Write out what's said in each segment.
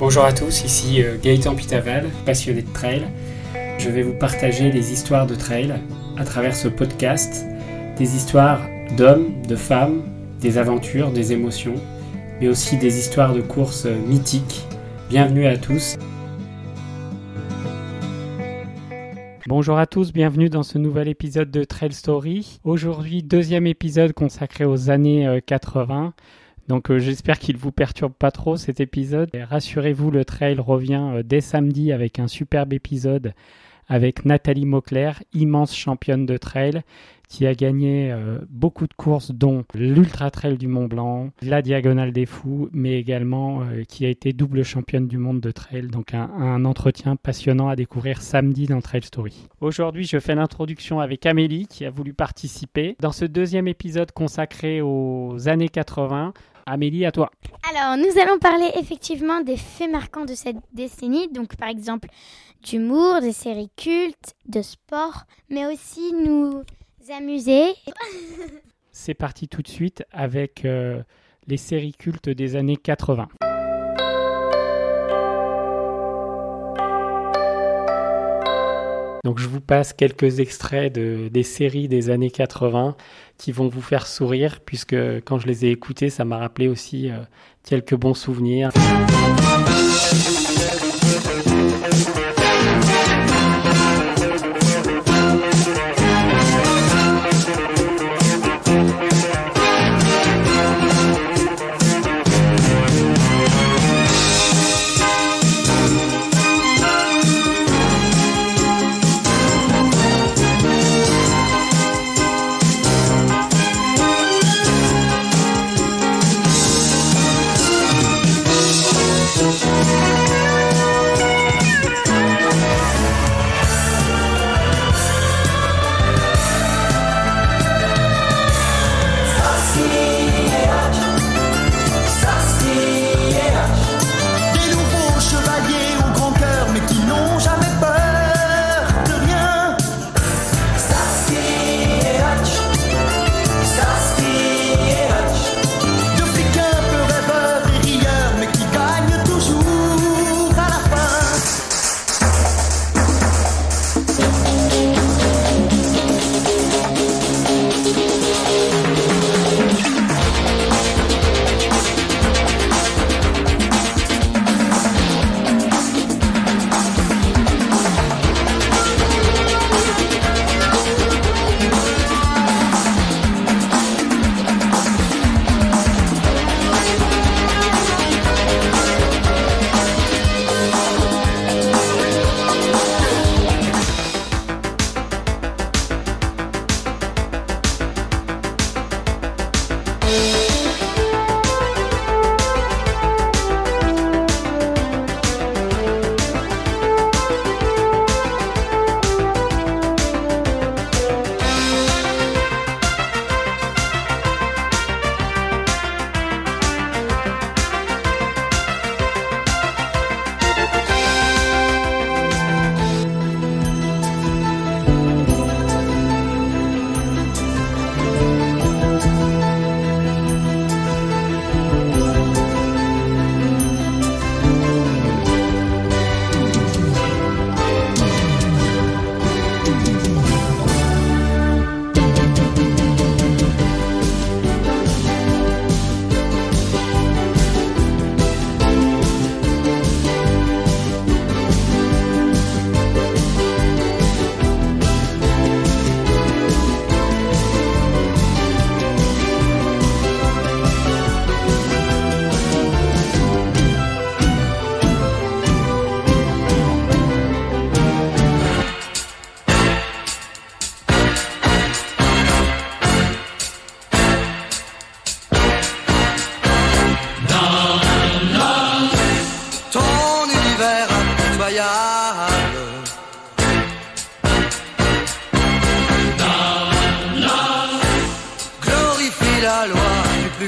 Bonjour à tous, ici euh, Gaëtan Pitaval, passionné de trail. Je vais vous partager des histoires de trail à travers ce podcast, des histoires d'hommes, de femmes, des aventures, des émotions, mais aussi des histoires de courses mythiques. Bienvenue à tous. Bonjour à tous, bienvenue dans ce nouvel épisode de Trail Story. Aujourd'hui, deuxième épisode consacré aux années 80. Donc euh, j'espère qu'il vous perturbe pas trop cet épisode. Rassurez-vous, le trail revient euh, dès samedi avec un superbe épisode avec Nathalie Mauclair, immense championne de trail, qui a gagné euh, beaucoup de courses, dont l'Ultra Trail du Mont Blanc, la Diagonale des Fous, mais également qui a été double championne du monde de trail. Donc un entretien passionnant à découvrir samedi dans Trail Story. Aujourd'hui, je fais l'introduction avec Amélie, qui a voulu participer. Dans ce deuxième épisode consacré aux années 80, Amélie, à toi. Alors, nous allons parler effectivement des faits marquants de cette décennie, donc par exemple d'humour, des séries cultes, de sport, mais aussi nous amuser. C'est parti tout de suite avec euh, les séries cultes des années 80. Donc je vous passe quelques extraits de, des séries des années 80 qui vont vous faire sourire puisque quand je les ai écoutées, ça m'a rappelé aussi euh, quelques bons souvenirs.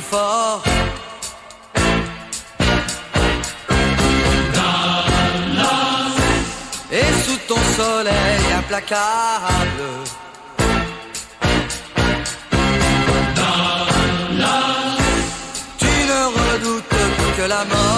Fort. Et sous ton soleil implacable. Tu ne redoutes que la mort.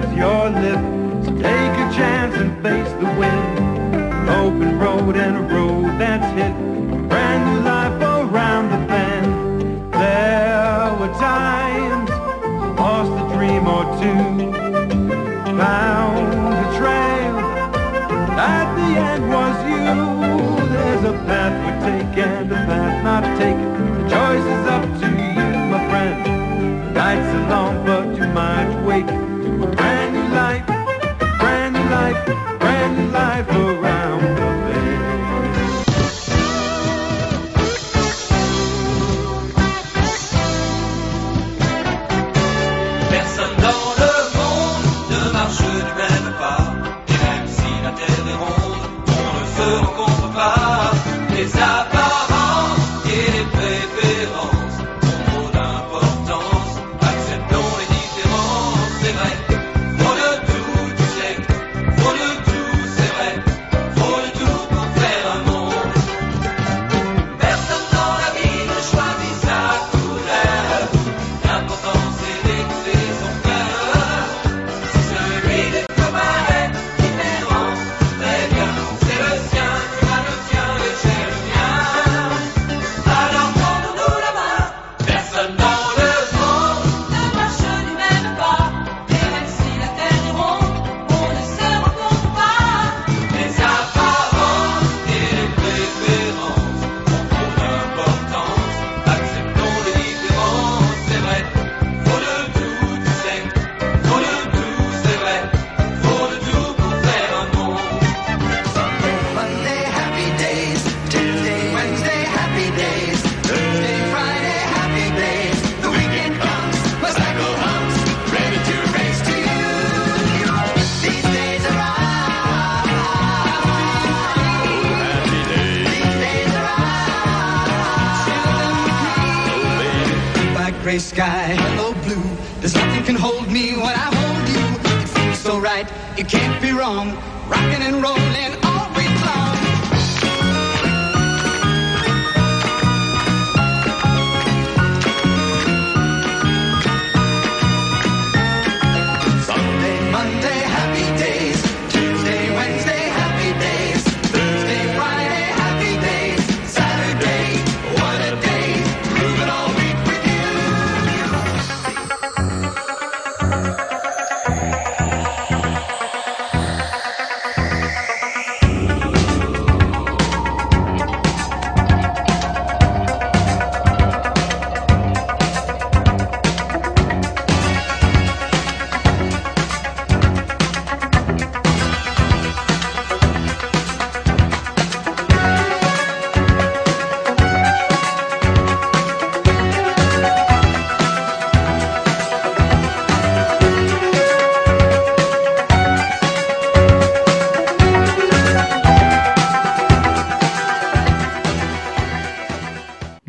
touch your lips. So take a chance and face the wind. An open road and a road that's hit. Brand new life around the bend. There were times I lost a dream or two. Found a trail. At the end was you. There's a path we take and a path not taken. The choice is up to you, my friend. The night's long, but you might wake. Gray sky, hello blue. There's nothing can hold me when I hold you. It feels so right, it can't be wrong. Rocking and rolling all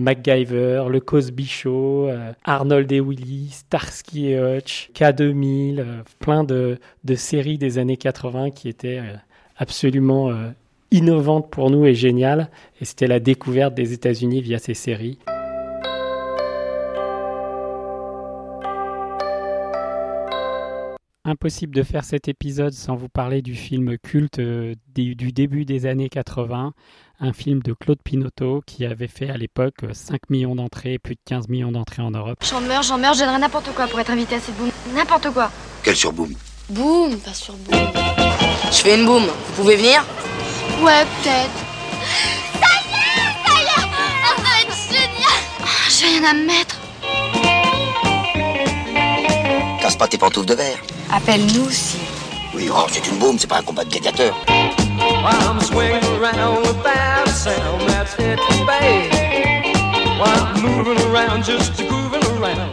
MacGyver, le Cosby Show, euh, Arnold et Willy, Starsky et Hutch, K2000, euh, plein de, de séries des années 80 qui étaient euh, absolument innovantes pour nous et géniales. Et c'était la découverte des États-Unis via ces séries. Impossible de faire cet épisode sans vous parler du film culte euh, du, début des années 80, un film de Claude Pinotto qui avait fait à l'époque euh, 5 millions d'entrées, plus de 15 millions d'entrées en Europe. J'en meurs, j'en meurs, je donnerais n'importe quoi pour être invité à cette boum. N'importe quoi. Quel surboom Boum, pas sur boum. Je fais une boum. Vous pouvez venir? Ouais, peut-être. Ça y est, ça y est ça va être génial Ah, J'ai rien à me mettre. Casse pas tes pantoufles de verre. Appelle-nous si. Oui, oh, c'est une boum, c'est pas un combat de gladiateurs.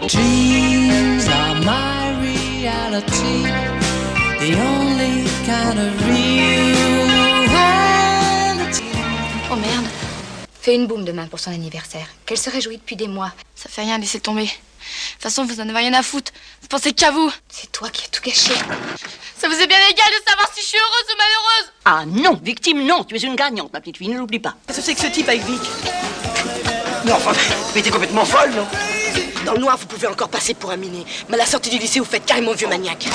Dreams are my reality, the only kind of reality. Oh merde. Fais une boum demain pour son anniversaire. Qu'elle se réjouit depuis des mois. Ça fait rien, laissez tomber. De toute façon, vous en avez rien à foutre. Vous pensez qu'à vous. C'est toi qui as tout gâché. Ça vous est bien égal de savoir si je suis heureuse ou malheureuse. Ah non, victime, non. Tu es une gagnante, ma petite fille, ne l'oublie pas. Qu'est-ce que c'est que ce type avec Vic? Non, enfin, mais t'es complètement folle, non? Dans le noir, vous pouvez encore passer pour un miné. Mais à la sortie du lycée, vous faites carrément vieux maniaque.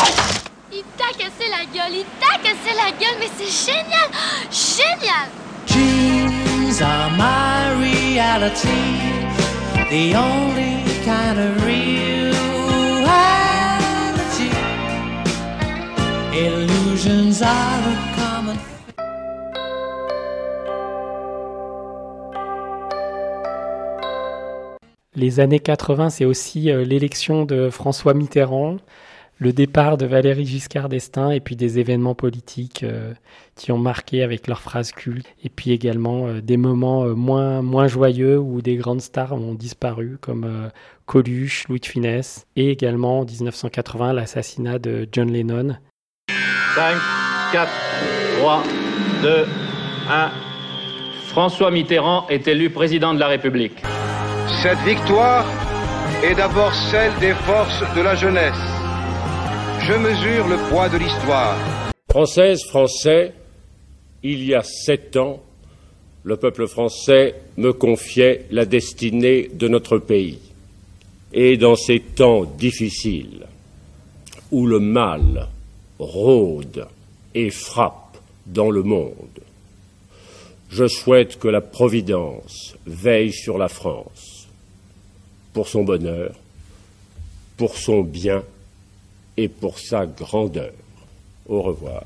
Il t'a cassé la gueule, il t'a cassé la gueule, mais c'est génial Génial Dreams are my reality, the only Les années 80, c'est aussi euh, l'élection de François Mitterrand, le départ de Valéry Giscard d'Estaing et puis des événements politiques euh, qui ont marqué avec leurs phrases cultes. Et puis également euh, des moments moins, moins joyeux où des grandes stars ont disparu comme Coluche, Louis de Funès et également en 1980 l'assassinat de John Lennon. 5, 4, 3, 2, 1. François Mitterrand est élu président de la République. Cette victoire est d'abord celle des forces de la jeunesse. Je mesure le poids de l'histoire. Française, Français, il y a sept ans, le peuple français me confiait la destinée de notre pays. Et dans ces temps difficiles, où le mal rôde et frappe dans le monde, je souhaite que la Providence veille sur la France, pour son bonheur, pour son bien et pour sa grandeur. Au revoir.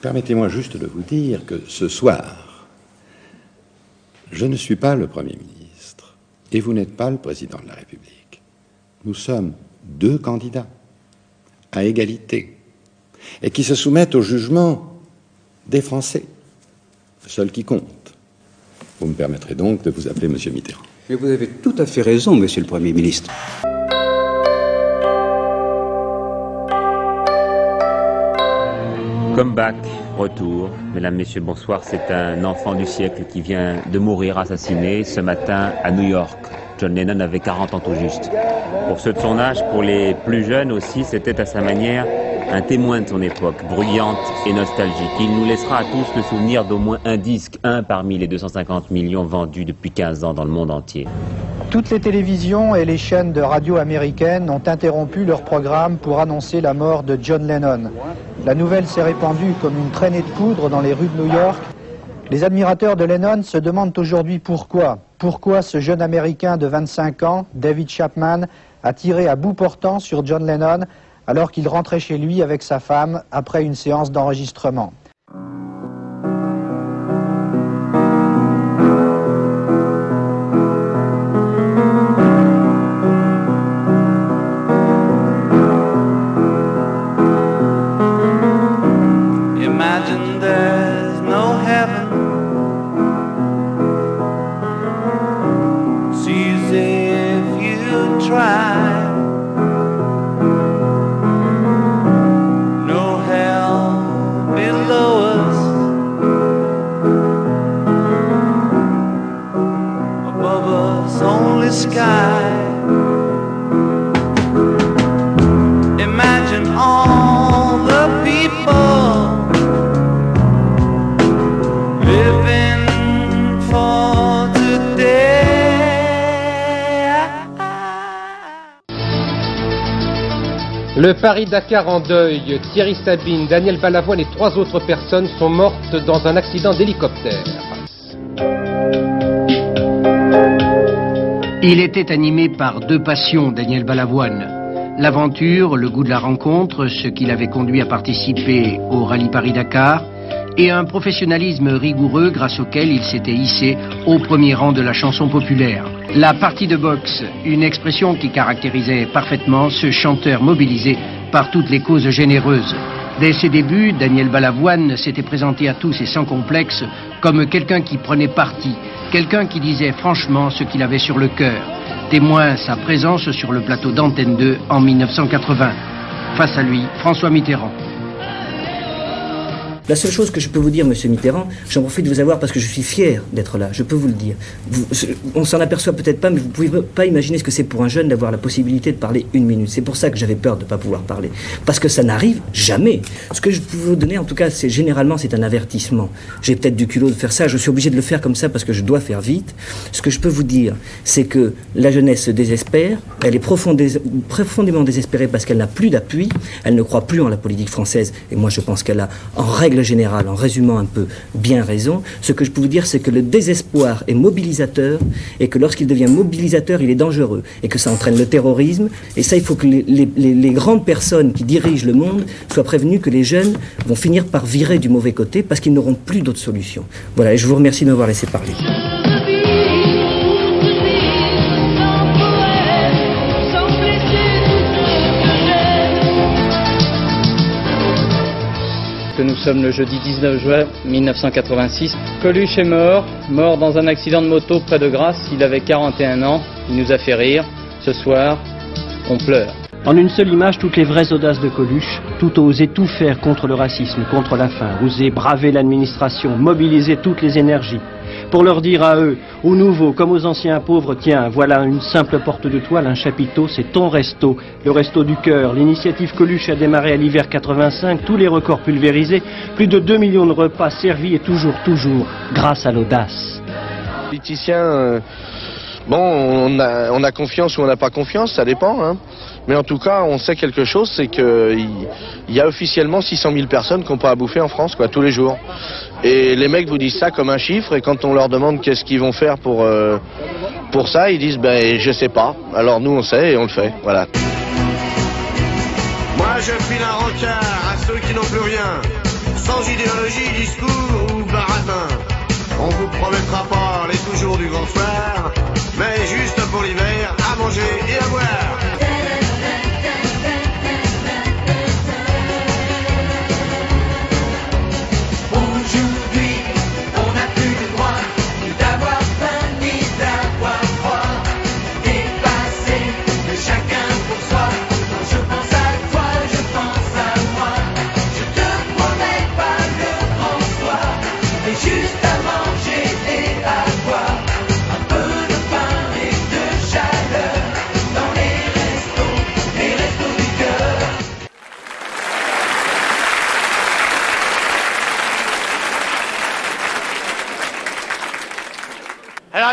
Permettez-moi juste de vous dire que ce soir, je ne suis pas le Premier ministre et vous n'êtes pas le Président de la République. Nous sommes deux candidats à égalité et qui se soumettent au jugement des Français, seul qui compte. Vous me permettrez donc de vous appeler Monsieur Mitterrand. Mais vous avez tout à fait raison, Monsieur le Premier ministre. Comeback, retour. Mesdames, Messieurs, bonsoir. C'est un enfant du siècle qui vient de mourir assassiné ce matin à New York. John Lennon avait 40 ans tout juste. Pour ceux de son âge, pour les plus jeunes aussi, c'était à sa manière un témoin de son époque, bruyante et nostalgique. Il nous laissera à tous le souvenir d'au moins un disque, un parmi les 250 millions vendus depuis 15 ans dans le monde entier. Toutes les télévisions et les chaînes de radio américaines ont interrompu leur programme pour annoncer la mort de John Lennon. La nouvelle s'est répandue comme une traînée de poudre dans les rues de New York. Les admirateurs de Lennon se demandent aujourd'hui pourquoi. Pourquoi ce jeune Américain de 25 ans, David Chapman, a tiré à bout portant sur John Lennon alors qu'il rentrait chez lui avec sa femme après une séance d'enregistrement. Le Paris-Dakar en deuil, Thierry Sabine, Daniel Balavoine et trois autres personnes sont mortes dans un accident d'hélicoptère. Il était animé par deux passions, Daniel Balavoine. L'aventure, le goût de la rencontre, ce qui l'avait conduit à participer au rallye Paris-Dakar, et un professionnalisme rigoureux grâce auquel il s'était hissé au premier rang de la chanson populaire. La partie de boxe, une expression qui caractérisait parfaitement ce chanteur mobilisé par toutes les causes généreuses. Dès ses débuts, Daniel Balavoine s'était présenté à tous et sans complexe comme quelqu'un qui prenait parti, quelqu'un qui disait franchement ce qu'il avait sur le cœur. Témoin sa présence sur le plateau d'Antenne 2 en 1980. Face à lui, François Mitterrand. La seule chose que je peux vous dire, monsieur Mitterrand, j'en profite de vous avoir parce que je suis fier d'être là, je peux vous le dire. Vous- on s'en aperçoit peut-être pas, mais vous pouvez pas imaginer ce que c'est pour un jeune d'avoir la possibilité de parler une minute. C'est pour ça que j'avais peur de ne pas pouvoir parler. Parce que ça n'arrive jamais. Ce que je peux vous donner, en tout cas, c'est généralement, c'est un avertissement. J'ai peut-être du culot de faire ça, je suis obligé de le faire comme ça parce que je dois faire vite. Ce que je peux vous dire, c'est que la jeunesse se désespère, elle est profondé- profondément désespérée parce qu'elle n'a plus d'appui, elle ne croit plus en la politique française, et moi je pense qu'elle a, en règle générale, en résumant un peu, bien raison. Ce que je peux vous dire, c'est que le désespoir est mobilisateur, et que lorsqu'il devient mobilisateur, il est dangereux, et que ça entraîne le terrorisme, et ça, il faut que les- les grandes personnes qui dirigent le monde soient prévenues que les jeunes vont finir par virer du mauvais côté parce qu'ils n'auront plus d'autre solution. Voilà, et je vous remercie de m'avoir laissé parler. Sommes le jeudi 19 juin 1986. Coluche est mort, mort dans un accident de moto près de Grasse. Il avait 41 ans. Il nous a fait rire. Ce soir, on pleure. En une seule image, toutes les vraies audaces de Coluche, tout oser tout faire contre le racisme, contre la faim, oser braver l'administration, mobiliser toutes les énergies, pour leur dire à eux, aux nouveaux comme aux anciens pauvres, tiens, voilà une simple porte de toile, un chapiteau, c'est ton resto, le resto du cœur. L'initiative Coluche a démarré à l'hiver 85, tous les records pulvérisés, plus de 2 millions de repas servis et toujours, toujours, grâce à l'audace. Politicien, euh, bon, on a, on a confiance ou on n'a pas confiance, ça dépend. Hein. Mais en tout cas, on sait quelque chose, c'est qu'il il y a officiellement 600 000 personnes n'ont pas à bouffer en France, quoi, tous les jours. Et les mecs vous disent ça comme un chiffre, et quand on leur demande qu'est-ce qu'ils vont faire pour, euh, ça, ils disent, ben, je sais pas. Alors nous, on sait et on le fait, voilà. Moi je file un rencard à ceux qui n'ont plus rien, sans idéologie, discours ou baratin. On vous promettra pas les toujours du grand soir, mais juste pour l'hiver, à manger et à boire.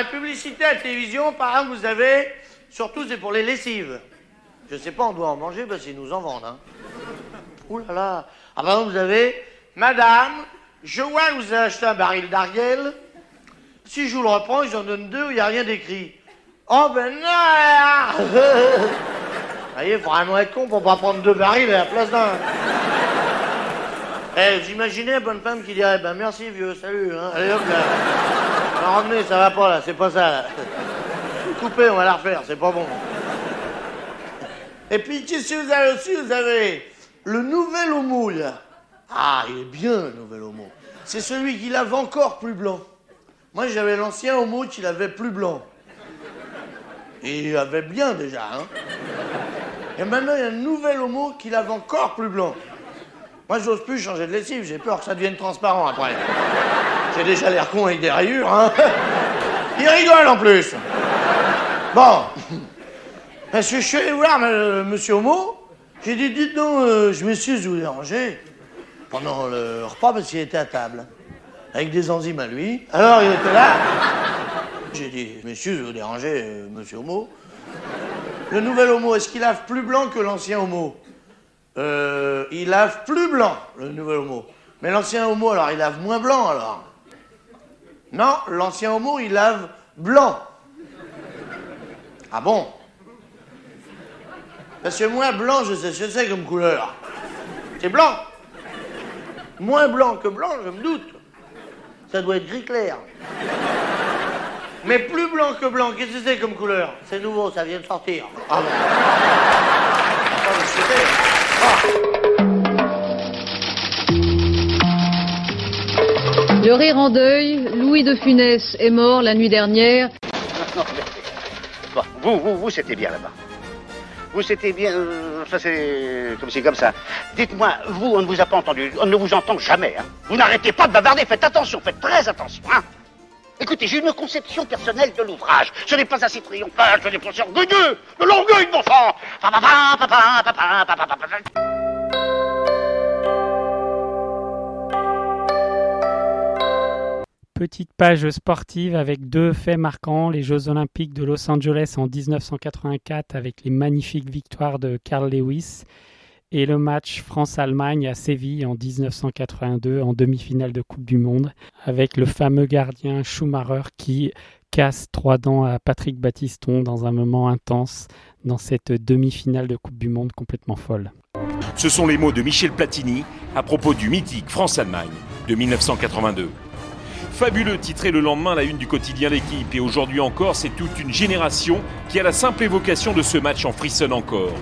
Publicités à la télévision, par exemple, vous avez, surtout c'est pour les lessives. Je sais pas, on doit en manger parce qu'ils nous en vendent. Hein. Ouh là là. Ah, par exemple, vous avez, Madame, je vois que vous avez acheté un baril d'Argel. Si je vous le reprends, ils en donnent deux, il n'y a rien d'écrit. Oh ben non Vous voyez, faut vraiment être con pour pas prendre deux barils à la place d'un. Eh, vous imaginez la bonne femme qui dirait, ben merci vieux, salut, hein. Ramenez, ça va pas là, c'est pas ça. Là. Coupez, on va la refaire, c'est pas bon. Et puis, qu'est-ce que vous avez aussi Vous avez le nouvel homo, là. Ah, il est bien, le nouvel homo. C'est celui qui lave encore plus blanc. Moi, j'avais l'ancien homo qui l'avait plus blanc. Il avait bien déjà, hein. Et maintenant, il y a un nouvel homo qui lave encore plus blanc. Moi, j'ose plus changer de lessive, j'ai peur que ça devienne transparent après. J'ai déjà l'air con avec des rayures, hein. Il rigole en plus. Bon. Parce que je suis allé voir euh, monsieur Homo, j'ai dit, dites donc, euh, je m'excuse de vous déranger pendant le repas parce qu'il était à table, avec des enzymes à lui. Alors, il était là. J'ai dit, je m'excuse de vous déranger, euh, monsieur Homo. Le nouvel Homo, est-ce qu'il lave plus blanc que l'ancien Homo? Euh, Il lave plus blanc, le nouvel Homo. Mais l'ancien Homo, alors, il lave moins blanc, alors Non, l'ancien Homo, il lave blanc. Ah bon? Parce que moi, blanc, je sais ce que c'est comme couleur. C'est blanc. Moins blanc que blanc, je me doute. Ça doit être gris clair. Mais plus blanc que blanc, qu'est-ce que c'est comme couleur? C'est nouveau, ça vient de sortir. Ah Ah, Le rire en deuil, Louis de Funès est mort la nuit dernière. Bon, vous, vous, vous, c'était bien là-bas. Vous, c'était bien... euh, ça, c'est comme c'est comme ça. Dites-moi, vous, on ne vous a pas entendu. On ne vous entend jamais. Hein. Vous n'arrêtez pas de bavarder. Faites attention, faites très attention. Hein. Écoutez, j'ai une conception personnelle de l'ouvrage. Ce n'est pas assez triomphal, ce n'est pas orgueilleux. De l'orgueil, mon sang Petite page sportive avec deux faits marquants, les Jeux Olympiques de Los Angeles en 1984 avec les magnifiques victoires de Carl Lewis et le match France-Allemagne à Séville en 1982 en demi-finale de Coupe du Monde avec le fameux gardien Schumacher qui casse trois dents à Patrick Battiston dans un moment intense dans cette demi-finale de Coupe du Monde complètement folle. Ce sont les mots de Michel Platini à propos du mythique France-Allemagne de 1982. Fabuleux titré le lendemain la une du quotidien L'équipe et aujourd'hui encore c'est toute une génération qui à la simple évocation de ce match en frissonne encore.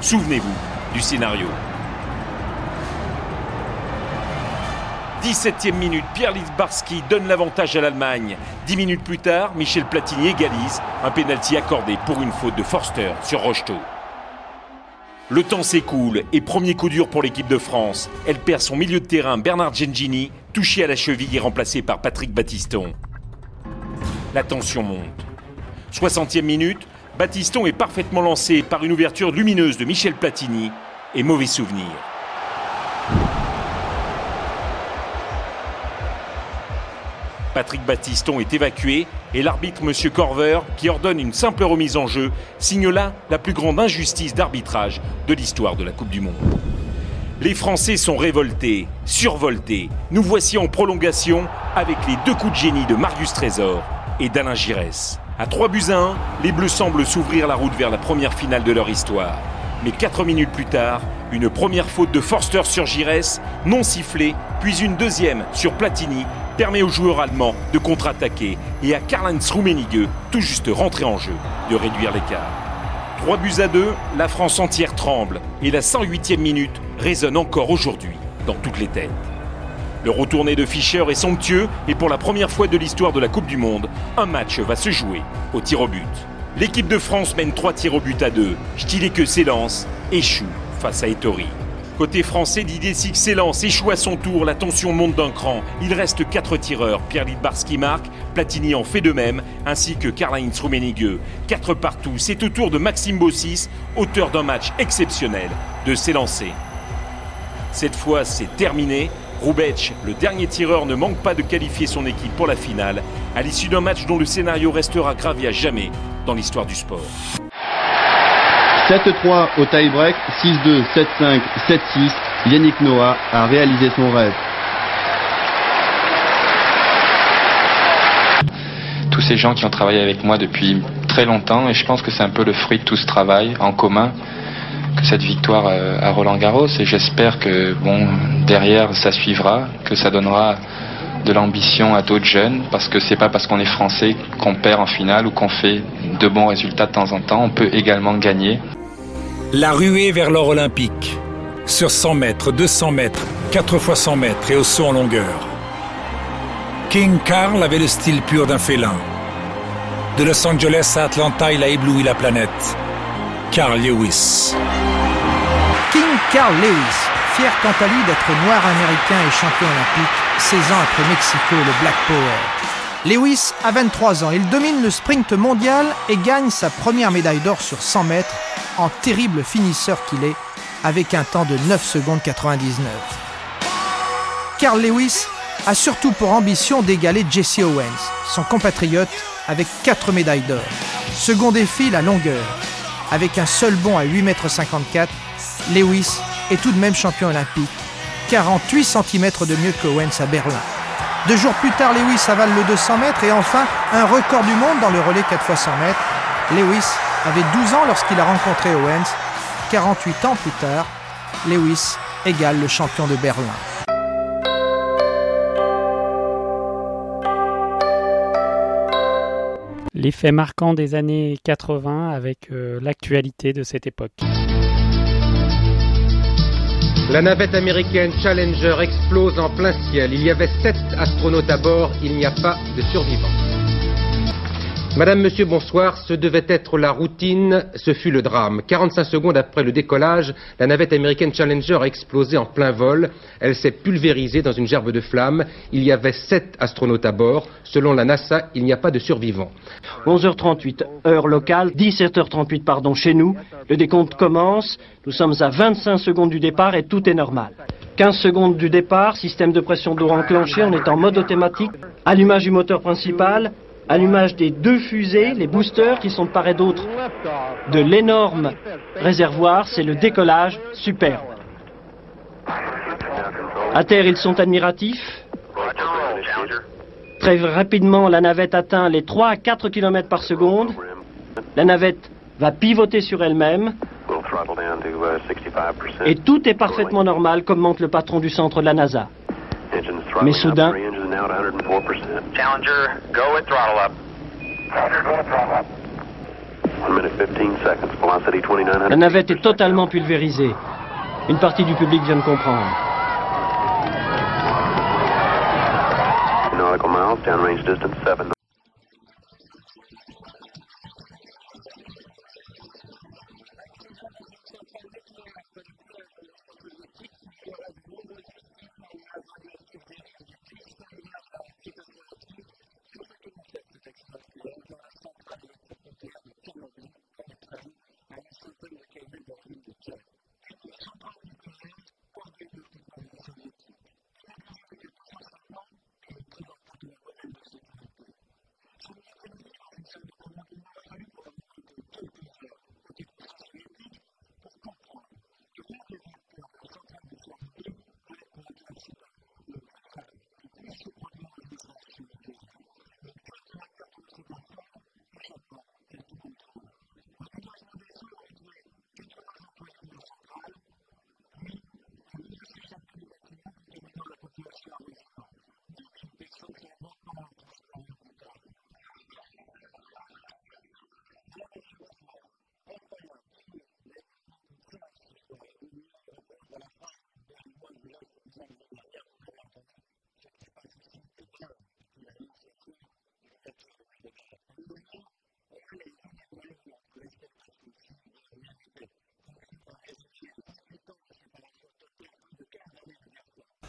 Souvenez-vous du scénario. 17e minute, Pierre Litzbarski donne l'avantage à l'Allemagne. 10 minutes plus tard, Michel Platini égalise un pénalty accordé pour une faute de Forster sur Rocheteau. Le temps s'écoule et premier coup dur pour l'équipe de France. Elle perd son milieu de terrain Bernard Gengini, touché à la cheville et remplacé par Patrick Battiston. La tension monte. 60e minute, Battiston est parfaitement lancé par une ouverture lumineuse de Michel Platini et mauvais souvenir. Patrick Battiston est évacué et l'arbitre M. Corver, qui ordonne une simple remise en jeu, signe là la plus grande injustice d'arbitrage de l'histoire de la Coupe du Monde. Les Français sont révoltés, survoltés. Nous voici en prolongation avec les deux coups de génie de Marius Trésor et d'Alain Giresse. À 3 buts à 1, les Bleus semblent s'ouvrir la route vers la première finale de leur histoire. Mais 4 minutes plus tard, une première faute de Forster sur Giresse, non sifflée, puis une deuxième sur Platini, permet aux joueurs allemands de contre-attaquer et à Karl-Heinz tout juste rentré en jeu, de réduire l'écart. 3 buts à 2, la France entière tremble et la 108e minute résonne encore aujourd'hui dans toutes les têtes. Le retourné de Fischer est somptueux et pour la première fois de l'histoire de la Coupe du Monde, un match va se jouer au tir au but. L'équipe de France mène 3 tirs au but à 2. Stileke s'élance, échoue face à Ettori. Côté français, Didier Six s'élance, échoue à son tour, la tension monte d'un cran. Il reste 4 tireurs. Pierre Lidbarski marque, Platini en fait de même, ainsi que Karl-Heinz Rummenigge. 4 partout, c'est au tour de Maxime Bossis, auteur d'un match exceptionnel, de s'élancer. Cette fois, c'est terminé. Roubec, le dernier tireur, ne manque pas de qualifier son équipe pour la finale, à l'issue d'un match dont le scénario restera gravé à jamais dans l'histoire du sport. 7-3 au tie-break, 6-2, 7-5, 7-6. Yannick Noah a réalisé son rêve. tous ces gens qui ont travaillé avec moi depuis très longtemps et je pense que c'est un peu le fruit de tout ce travail en commun que cette victoire euh, à Roland Garros et j'espère que bon derrière ça suivra, que ça donnera de l'ambition à d'autres jeunes parce que c'est pas parce qu'on est français qu'on perd en finale ou qu'on fait de bons résultats de temps en temps, on peut également gagner. La ruée vers l'or olympique. Sur 100 mètres, 200 mètres, 4 fois 100 mètres et au saut en longueur. King Carl avait le style pur d'un félin. De Los Angeles à Atlanta, il a ébloui la planète. Carl Lewis. King Carl Lewis, fier quant à lui d'être noir américain et champion olympique, 16 ans après Mexico et le Black Power. Lewis a 23 ans, il domine le sprint mondial et gagne sa première médaille d'or sur 100 mètres en terrible finisseur qu'il est, avec un temps de 9 secondes 99. Carl Lewis a surtout pour ambition d'égaler Jesse Owens, son compatriote, avec 4 médailles d'or. Second défi, la longueur. Avec un seul bond à 8,54 m, Lewis est tout de même champion olympique, 48 cm de mieux que Owens à Berlin. Deux jours plus tard, Lewis avale le 200 mètres et enfin un record du monde dans le relais 4 x 100 mètres. Lewis avait 12 ans lorsqu'il a rencontré Owens. 48 ans plus tard, Lewis égale le champion de Berlin. Les faits marquants des années 80 avec euh, l'actualité de cette époque. La navette américaine Challenger explose en plein ciel. Il y avait sept astronautes à bord. Il n'y a pas de survivants. Madame, Monsieur, bonsoir. Ce devait être la routine, ce fut le drame. 45 secondes après le décollage, la navette américaine Challenger a explosé en plein vol. Elle s'est pulvérisée dans une gerbe de flammes. Il y avait sept astronautes à bord. Selon la NASA, il n'y a pas de survivants. 11h38, heure locale, 17h38, pardon, chez nous. Le décompte commence. Nous sommes à 25 secondes du départ et tout est normal. 15 secondes du départ, système de pression d'eau enclenché, on est en mode automatique. Allumage du moteur principal, allumage des deux fusées, les boosters qui sont de part et d'autre de l'énorme réservoir, c'est le décollage superbe. À terre, ils sont admiratifs. Très rapidement, la navette atteint les 3 à 4 km par seconde. La navette va pivoter sur elle-même. Et tout est parfaitement normal, comme le patron du centre de la NASA. Mais soudain, Challenger, go with throttle up. la navette est totalement pulvérisée. Une partie du public vient de comprendre.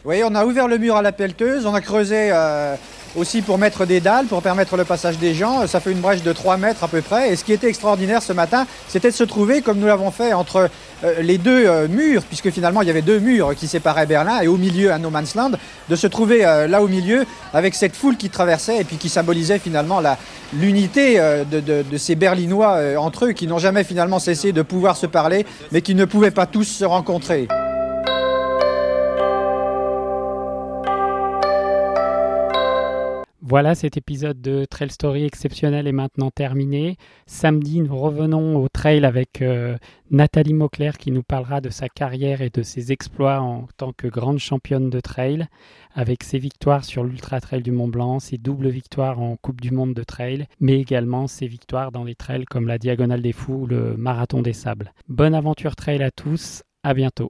Nautical miles, downrange distance 7. Vous voyez, on a ouvert le mur à la pelleteuse, on a creusé euh, aussi pour mettre des dalles, pour permettre le passage des gens. Ça fait une brèche de 3 mètres à peu près. Et ce qui était extraordinaire ce matin, c'était de se trouver, comme nous l'avons fait, entre euh, les deux euh, murs, puisque finalement il y avait deux murs qui séparaient Berlin, et au milieu un no man's land, de se trouver là au milieu avec cette foule qui traversait et puis qui symbolisait finalement l'unité de, ces Berlinois entre eux, qui n'ont jamais finalement cessé de pouvoir se parler, mais qui ne pouvaient pas tous se rencontrer. Voilà, cet épisode de Trail Story exceptionnel est maintenant terminé. Samedi, nous revenons au trail avec euh, Nathalie Mauclair qui nous parlera de sa carrière et de ses exploits en tant que grande championne de trail, avec ses victoires sur l'Ultra Trail du Mont Blanc, ses doubles victoires en Coupe du Monde de trail, mais également ses victoires dans les trails comme la Diagonale des Fous ou le Marathon des Sables. Bonne aventure trail à tous, à bientôt.